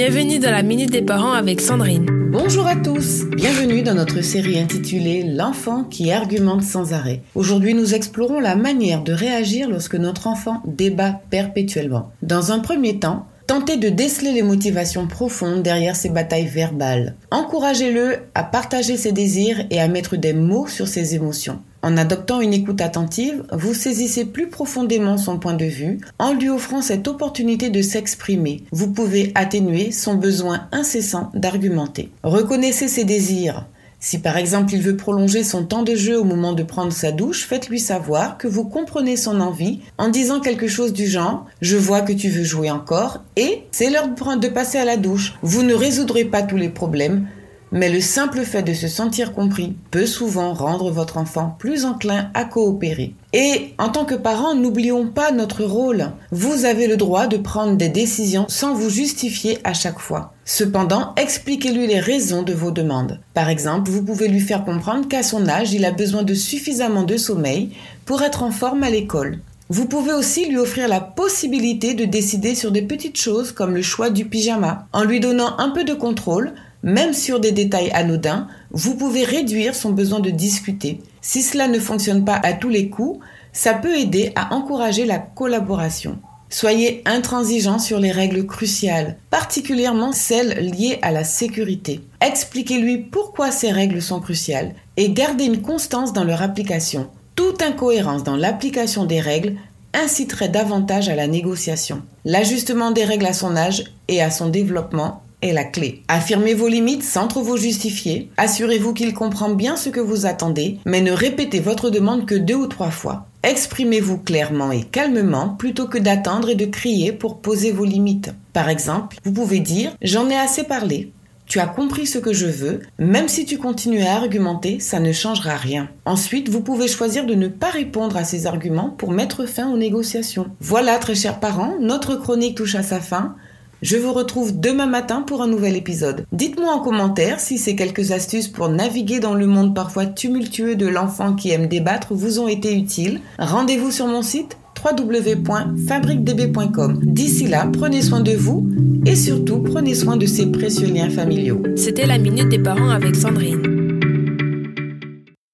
Bienvenue dans la Minute des Parents avec Sandrine. Bonjour à tous, bienvenue dans notre série intitulée L'enfant qui argumente sans arrêt. Aujourd'hui nous explorons la manière de réagir lorsque notre enfant débat perpétuellement. Dans un premier temps, Tentez de déceler les motivations profondes derrière ces batailles verbales. Encouragez-le à partager ses désirs et à mettre des mots sur ses émotions. En adoptant une écoute attentive, vous saisissez plus profondément son point de vue en lui offrant cette opportunité de s'exprimer. Vous pouvez atténuer son besoin incessant d'argumenter. Reconnaissez ses désirs. Si par exemple il veut prolonger son temps de jeu au moment de prendre sa douche, faites-lui savoir que vous comprenez son envie en disant quelque chose du genre ⁇ Je vois que tu veux jouer encore et c'est l'heure de passer à la douche ⁇ Vous ne résoudrez pas tous les problèmes, mais le simple fait de se sentir compris peut souvent rendre votre enfant plus enclin à coopérer. Et en tant que parent, n'oublions pas notre rôle. Vous avez le droit de prendre des décisions sans vous justifier à chaque fois. Cependant, expliquez-lui les raisons de vos demandes. Par exemple, vous pouvez lui faire comprendre qu'à son âge, il a besoin de suffisamment de sommeil pour être en forme à l'école. Vous pouvez aussi lui offrir la possibilité de décider sur des petites choses comme le choix du pyjama. En lui donnant un peu de contrôle, même sur des détails anodins, vous pouvez réduire son besoin de discuter. Si cela ne fonctionne pas à tous les coups, ça peut aider à encourager la collaboration. Soyez intransigeant sur les règles cruciales, particulièrement celles liées à la sécurité. Expliquez-lui pourquoi ces règles sont cruciales et gardez une constance dans leur application. Toute incohérence dans l'application des règles inciterait davantage à la négociation. L'ajustement des règles à son âge et à son développement est la clé. Affirmez vos limites sans trop vous justifier. Assurez-vous qu'il comprend bien ce que vous attendez, mais ne répétez votre demande que deux ou trois fois. Exprimez-vous clairement et calmement plutôt que d'attendre et de crier pour poser vos limites. Par exemple, vous pouvez dire ⁇ J'en ai assez parlé, tu as compris ce que je veux, même si tu continues à argumenter, ça ne changera rien. Ensuite, vous pouvez choisir de ne pas répondre à ces arguments pour mettre fin aux négociations. Voilà, très chers parents, notre chronique touche à sa fin. Je vous retrouve demain matin pour un nouvel épisode. Dites-moi en commentaire si ces quelques astuces pour naviguer dans le monde parfois tumultueux de l'enfant qui aime débattre vous ont été utiles. Rendez-vous sur mon site www.fabriquedb.com. D'ici là, prenez soin de vous et surtout prenez soin de ces précieux liens familiaux. C'était la minute des parents avec Sandrine.